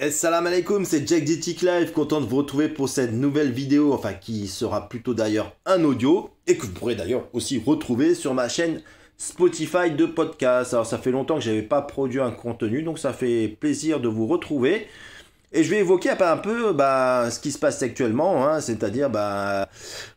Assalamu alaikum, c'est Jack DTIC Live, content de vous retrouver pour cette nouvelle vidéo, enfin qui sera plutôt d'ailleurs un audio, et que vous pourrez d'ailleurs aussi retrouver sur ma chaîne Spotify de podcast. Alors ça fait longtemps que j'avais pas produit un contenu, donc ça fait plaisir de vous retrouver. Et je vais évoquer un peu bah, ce qui se passe actuellement, hein, c'est-à-dire bah,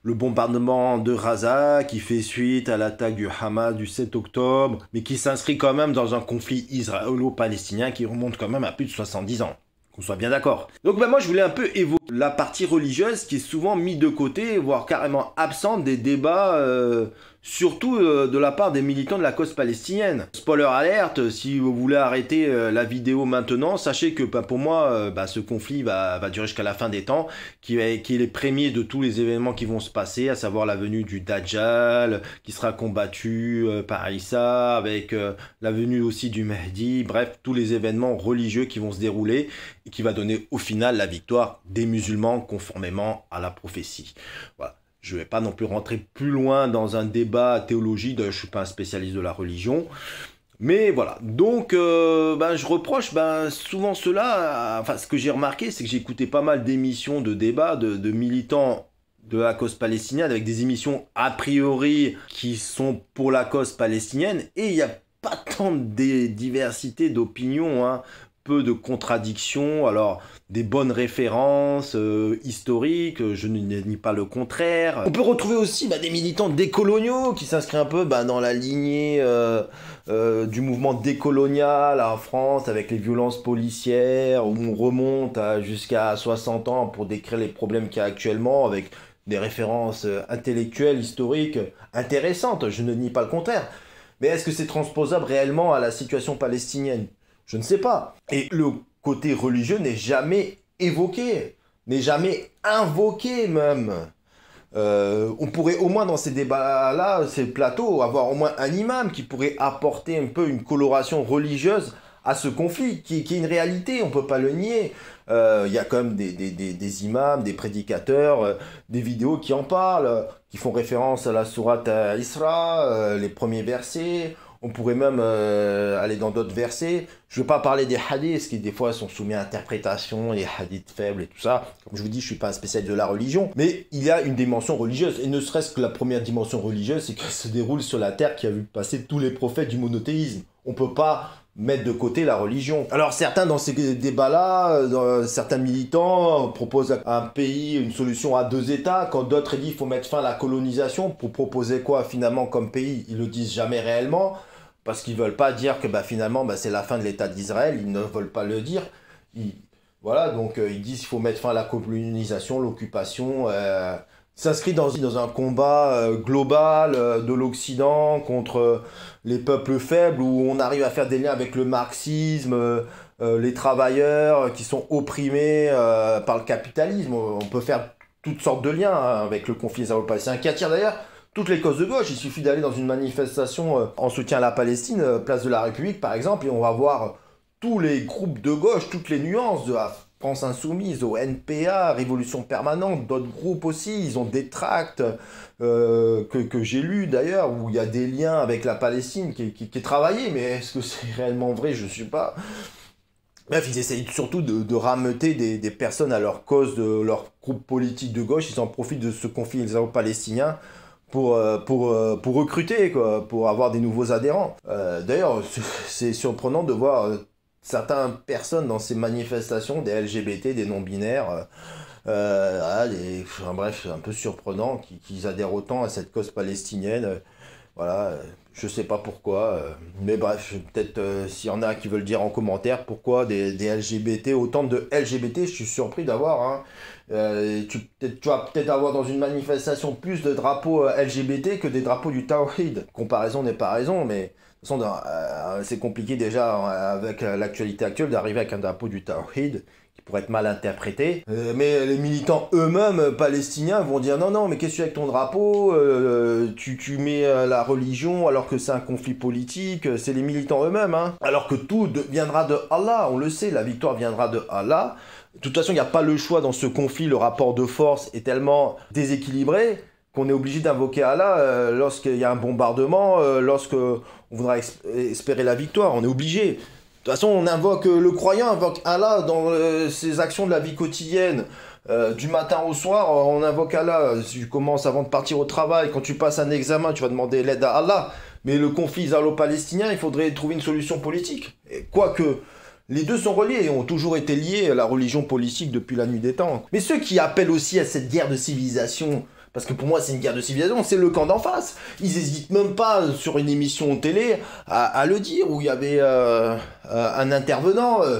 le bombardement de Raza qui fait suite à l'attaque du Hamas du 7 octobre, mais qui s'inscrit quand même dans un conflit israélo-palestinien qui remonte quand même à plus de 70 ans. Qu'on soit bien d'accord. Donc bah, moi je voulais un peu évoquer la partie religieuse qui est souvent mise de côté, voire carrément absente des débats, euh, surtout euh, de la part des militants de la cause palestinienne. Spoiler alerte, si vous voulez arrêter euh, la vidéo maintenant, sachez que bah, pour moi, bah, ce conflit va, va durer jusqu'à la fin des temps, qui, est, qui est de tous les événements qui vont se passer, à savoir la venue du Dajjal, qui sera combattu par Issa, avec la venue aussi du Mahdi, bref, tous les événements religieux qui vont se dérouler, et qui va donner au final la victoire des musulmans conformément à la prophétie. Voilà. Je ne vais pas non plus rentrer plus loin dans un débat théologique, je ne suis pas un spécialiste de la religion. Mais voilà, donc euh, ben, je reproche ben, souvent cela, enfin ce que j'ai remarqué c'est que j'ai écouté pas mal d'émissions de débats de, militants de la cause palestinienne avec des émissions a priori qui sont pour la cause palestinienne et il n'y a pas tant de diversité d'opinions. Hein peu de contradictions, alors des bonnes références euh, historiques, je ne nie pas le contraire. On peut retrouver aussi bah, des militants décoloniaux qui s'inscrivent un peu bah, dans la lignée euh, euh, du mouvement décolonial en France avec les violences policières, où on remonte jusqu'à 60 ans pour décrire les problèmes qu'il y a actuellement avec des références intellectuelles, historiques intéressantes, je ne nie pas le contraire. Mais est-ce que c'est transposable réellement à la situation palestinienne? Je ne sais pas. Et le côté religieux n'est jamais évoqué, n'est jamais invoqué même. Euh, on pourrait au moins dans ces débats-là, ces plateaux, avoir au moins un imam qui pourrait apporter un peu une coloration religieuse à ce conflit, qui, est une réalité, on ne peut pas le nier. Euh, il y a quand même des, imams, des prédicateurs, euh, des vidéos qui en parlent, qui font référence à la sourate Isra, les premiers versets. On pourrait même euh, aller dans d'autres versets. Je ne veux pas parler des hadiths qui des fois sont soumis à interprétation, les hadiths faibles et tout ça. Comme je vous dis, je ne suis pas un spécialiste de la religion, mais il y a une dimension religieuse. Et ne serait-ce que la première dimension religieuse, c'est qu'elle se déroule sur la terre qui a vu passer tous les prophètes du monothéisme. On ne peut pas mettre de côté la religion. Alors certains dans ces débats-là, euh, certains militants proposent à un pays une solution à deux États, quand d'autres disent qu'il faut mettre fin à la colonisation pour proposer quoi finalement comme pays, ils le disent jamais réellement parce qu'ils veulent pas dire que bah, finalement bah, c'est la fin de l'État d'Israël, ils ne veulent pas le dire. voilà, donc euh, ils disent qu'il faut mettre fin à la colonisation, l'occupation. Euh, s'inscrit dans, un combat euh, global de l'Occident contre les peuples faibles, où on arrive à faire des liens avec le marxisme, les travailleurs qui sont opprimés par le capitalisme. On peut faire toutes sortes de liens hein, avec le conflit israélo-palestinien, qui attire d'ailleurs toutes les causes de gauche. Il suffit d'aller dans une manifestation euh, en soutien à la Palestine, euh, place de la République par exemple, et on va voir tous les groupes de gauche, toutes les nuances de la France Insoumise, au NPA, Révolution Permanente, d'autres groupes aussi, ils ont des tracts euh, que, j'ai lus d'ailleurs, où il y a des liens avec la Palestine qui, est travaillé, mais est-ce que c'est réellement vrai? Je ne sais pas. Bref, ils essayent surtout de, de rameuter des, des, personnes à leur cause, de leur groupe politique de gauche, ils en profitent de ce conflit israélo-palestinien pour, euh, pour, euh, pour recruter, quoi, pour avoir des nouveaux adhérents. Euh, d'ailleurs, c'est surprenant de voir certaines personnes dans ces manifestations, des LGBT, des non-binaires, euh, bref, un peu surprenant qu'ils adhèrent autant à cette cause palestinienne. Voilà, je sais pas pourquoi, mais bref, peut-être s'il y en a qui veulent dire en commentaire pourquoi des, LGBT, autant de LGBT, je suis surpris d'avoir. Hein. Euh, tu, vas peut-être avoir dans une manifestation plus de drapeaux euh, LGBT que des drapeaux du Tawhid. Comparaison n'est pas raison, mais de toute façon, euh, c'est compliqué déjà avec l'actualité actuelle d'arriver avec un drapeau du Tawhid pourrait être mal interprété. mais les militants eux-mêmes palestiniens vont dire non, non, mais qu'est-ce que tu avec ton drapeau tu, tu, mets la religion alors que c'est un conflit politique. C'est les militants eux-mêmes. Hein. Alors que tout viendra de Allah, on le sait, la victoire viendra de Allah. De toute façon, il n'y a pas le choix dans ce conflit, le rapport de force est tellement déséquilibré qu'on est obligé d'invoquer Allah euh, lorsqu'il y a un bombardement, euh, lorsque on voudra espérer la victoire, on est obligé. De toute façon, on invoque le croyant, invoque Allah dans ses actions de la vie quotidienne. du matin au soir, on invoque Allah. Tu commences avant de partir au travail, quand tu passes un examen, tu vas demander l'aide à Allah. Mais le conflit israélo-palestinien, il faudrait trouver une solution politique. quoique, les deux sont reliés et ont toujours été liés à la religion politique depuis la nuit des temps. Mais ceux qui appellent aussi à cette guerre de civilisation, parce que pour moi c'est une guerre de civilisation, c'est le camp d'en face. Ils n'hésitent même pas sur une émission télé à, le dire, où il y avait euh, euh, un intervenant. Euh,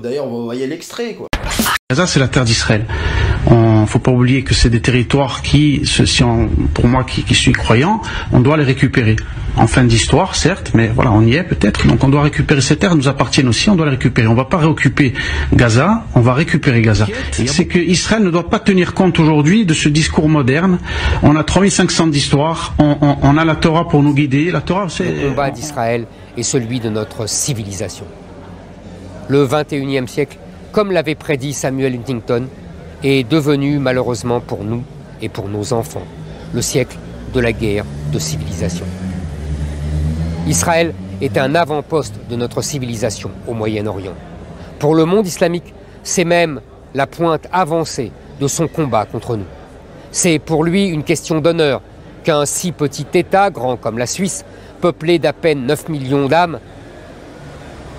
d'ailleurs, on voyait l'extrait, quoi. C'est la terre d'Israël. On faut pas oublier que c'est des territoires qui, pour moi qui, suis croyant, on doit les récupérer. En fin d'histoire, certes, mais voilà, on y est peut-être. Donc on doit récupérer ces terres, nous appartiennent aussi, on doit les récupérer. On va pas réoccuper Gaza, on va récupérer Gaza. C'est que Israël ne doit pas tenir compte aujourd'hui de ce discours moderne. On a 3500 d'histoire, on, on, on, a la Torah pour nous guider. La Torah, c'est... Le combat d'Israël est celui de notre civilisation. Le 21e siècle comme l'avait prédit Samuel Huntington, est devenu malheureusement pour nous et pour nos enfants le siècle de la guerre de civilisation. Israël est un avant-poste de notre civilisation au Moyen-Orient. Pour le monde islamique, c'est même la pointe avancée de son combat contre nous. C'est pour lui une question d'honneur qu'un si petit État, grand comme la Suisse, peuplé d'à peine 9 millions d'âmes,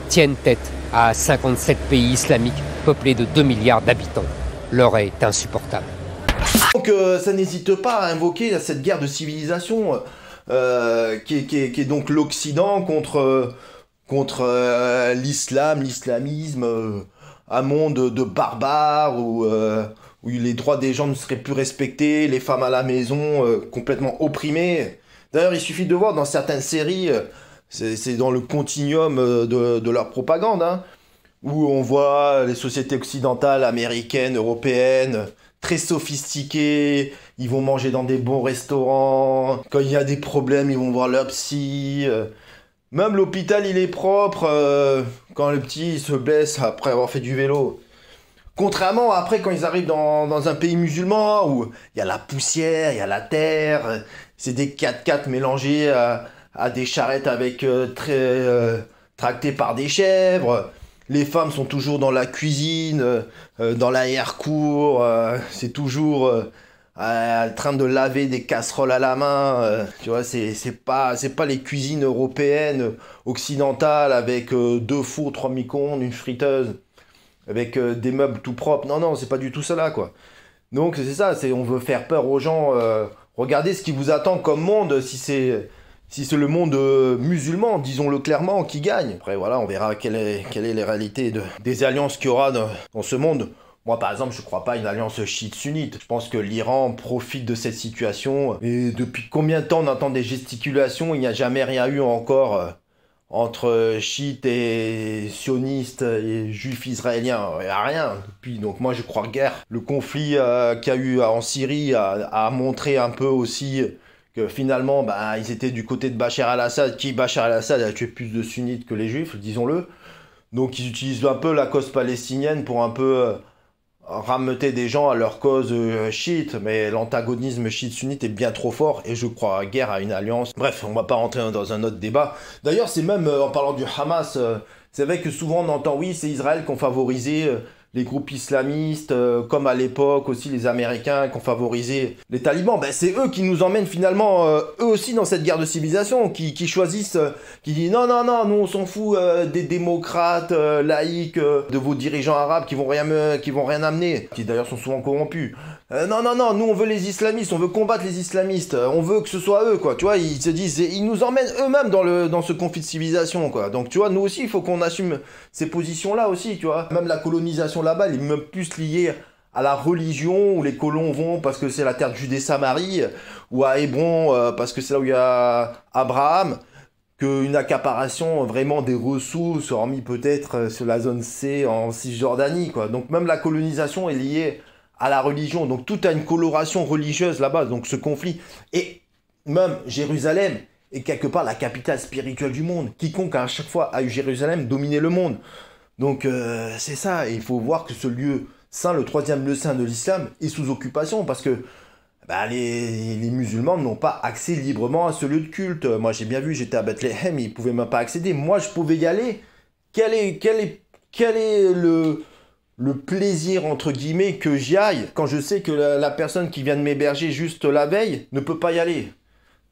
tienne tête à 57 pays islamiques peuplés de 2 milliards d'habitants. L'heure est insupportable. Donc euh, ça n'hésite pas à invoquer cette guerre de civilisation euh, qui, est, donc l'Occident contre, contre euh, l'islam, l'islamisme, un monde de barbares où, les droits des gens ne seraient plus respectés, les femmes à la maison complètement opprimées. D'ailleurs, il suffit de voir dans certaines séries c'est dans le continuum euh, de, leur propagande, hein, où on voit les sociétés occidentales, américaines, européennes, très sophistiquées, ils vont manger dans des bons restaurants, quand il y a des problèmes, ils vont voir leur psy. Même l'hôpital, il est propre euh, quand le petit se blesse après avoir fait du vélo. Contrairement après quand ils arrivent dans, un pays musulman où il y a la poussière, il y a la terre, c'est des 4x4 mélangés à, des charrettes avec euh, euh, tractées par des chèvres. Les femmes sont toujours dans la cuisine, euh, dans l'arrière-cour. c'est toujours en train de laver des casseroles à la main. tu vois, c'est, pas, pas les cuisines européennes, occidentales, avec deux fours, trois micro-ondes, une friteuse, avec des meubles tout propres. Non, non, c'est pas du tout cela, quoi. Donc c'est ça, on veut faire peur aux gens. regardez ce qui vous attend comme monde si c'est si c'est le monde euh, musulman, disons-le clairement, qui gagne. Après, voilà, on verra quelle est, quelle est les réalités de, des alliances qu'il y aura dans, ce monde. Moi, par exemple, je ne crois pas à une alliance chiite-sunnite. Je pense que l'Iran profite de cette situation. Et depuis combien de temps on entend des gesticulations? Il n'y a jamais rien eu encore euh, entre chiites et sionistes et juifs israéliens. Il n'y a rien depuis. Donc moi, je crois guère. Le conflit euh, qu'il y a eu en Syrie a montré un peu aussi que finalement, bah, ils étaient du côté de Bachar al-Assad, qui Bachar al-Assad a tué plus de sunnites que les juifs, disons-le. Donc ils utilisent un peu la cause palestinienne pour un peu euh, rameuter des gens à leur cause euh, chiite, mais l'antagonisme chiite-sunnite est bien trop fort et je crois à guerre à une alliance. Bref, on va pas rentrer dans un autre débat. D'ailleurs, c'est même euh, en parlant du Hamas, c'est vrai que souvent on entend oui, c'est Israël qui ont favorisé les groupes islamistes, euh, comme à l'époque aussi les Américains qui ont favorisé les talibans, ben c'est eux qui nous emmènent finalement, euh, eux aussi dans cette guerre de civilisation, qui, qui choisissent, euh, qui disent non, non, non, nous on s'en fout des démocrates laïcs, de vos dirigeants arabes qui vont rien, qui vont rien amener, qui d'ailleurs sont souvent corrompus. Euh, non, non, non, nous on veut les islamistes, on veut combattre les islamistes, euh, on veut que ce soit eux, quoi. Tu vois, ils se disent, ils nous emmènent eux-mêmes dans, le, dans ce conflit de civilisation, quoi. Donc, tu vois, nous aussi, il faut qu'on assume ces positions-là aussi, tu vois. Même la colonisation là-bas, elle est même plus liée à la religion, où les colons vont parce que c'est la terre de Judée-Samarie, ou à Hébron euh, parce que c'est là où il y a Abraham, qu'une accaparation vraiment des ressources, hormis peut-être sur la zone C en Cisjordanie, quoi. Donc, même la colonisation est liée à la religion. Donc tout a une coloration religieuse là-bas, donc ce conflit. Et même Jérusalem est quelque part la capitale spirituelle du monde. Quiconque à chaque fois a eu Jérusalem dominé le monde. Donc euh, c'est ça, et il faut voir que ce lieu saint, le troisième lieu saint de l'islam, est sous occupation parce que bah, les, les, musulmans n'ont pas accès librement à ce lieu de culte. Moi j'ai bien vu, j'étais à Bethléem, ils pouvaient même pas accéder. Moi je pouvais y aller quel est, quel est, quel est le, le plaisir, entre guillemets, que j'y aille quand je sais que la, personne qui vient de m'héberger juste la veille ne peut pas y aller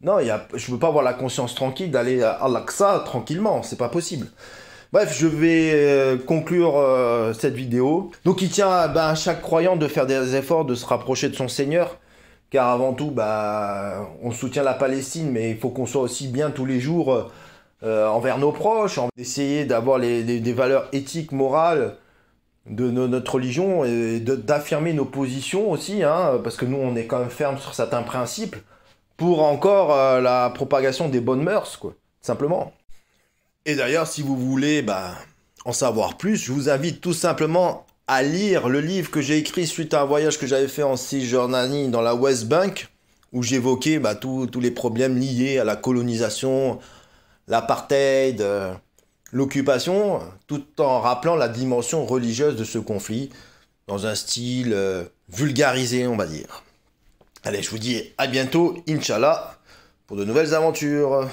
Non, je ne peux pas avoir la conscience tranquille d'aller à Al-Aqsa tranquillement, c'est pas possible. Bref, je vais euh, conclure euh, cette vidéo. Donc il tient ben, à chaque croyant de faire des efforts, de se rapprocher de son Seigneur. Car avant tout, bah, on soutient la Palestine, mais il faut qu'on soit aussi bien tous les jours euh, envers nos proches, essayer d'avoir des valeurs éthiques, morales de notre religion et d'affirmer nos positions aussi, hein, parce que nous on est quand même ferme sur certains principes pour encore la propagation des bonnes mœurs, quoi, simplement. Et d'ailleurs, si vous voulez bah, en savoir plus, je vous invite tout simplement à lire le livre que j'ai écrit suite à un voyage que j'avais fait en Cisjordanie dans la West Bank, où j'évoquais bah, tous les problèmes liés à la colonisation, l'apartheid, euh, l'occupation, tout en rappelant la dimension religieuse de ce conflit, dans un style euh, vulgarisé, on va dire. Allez, je vous dis à bientôt, Inch'Allah, pour de nouvelles aventures.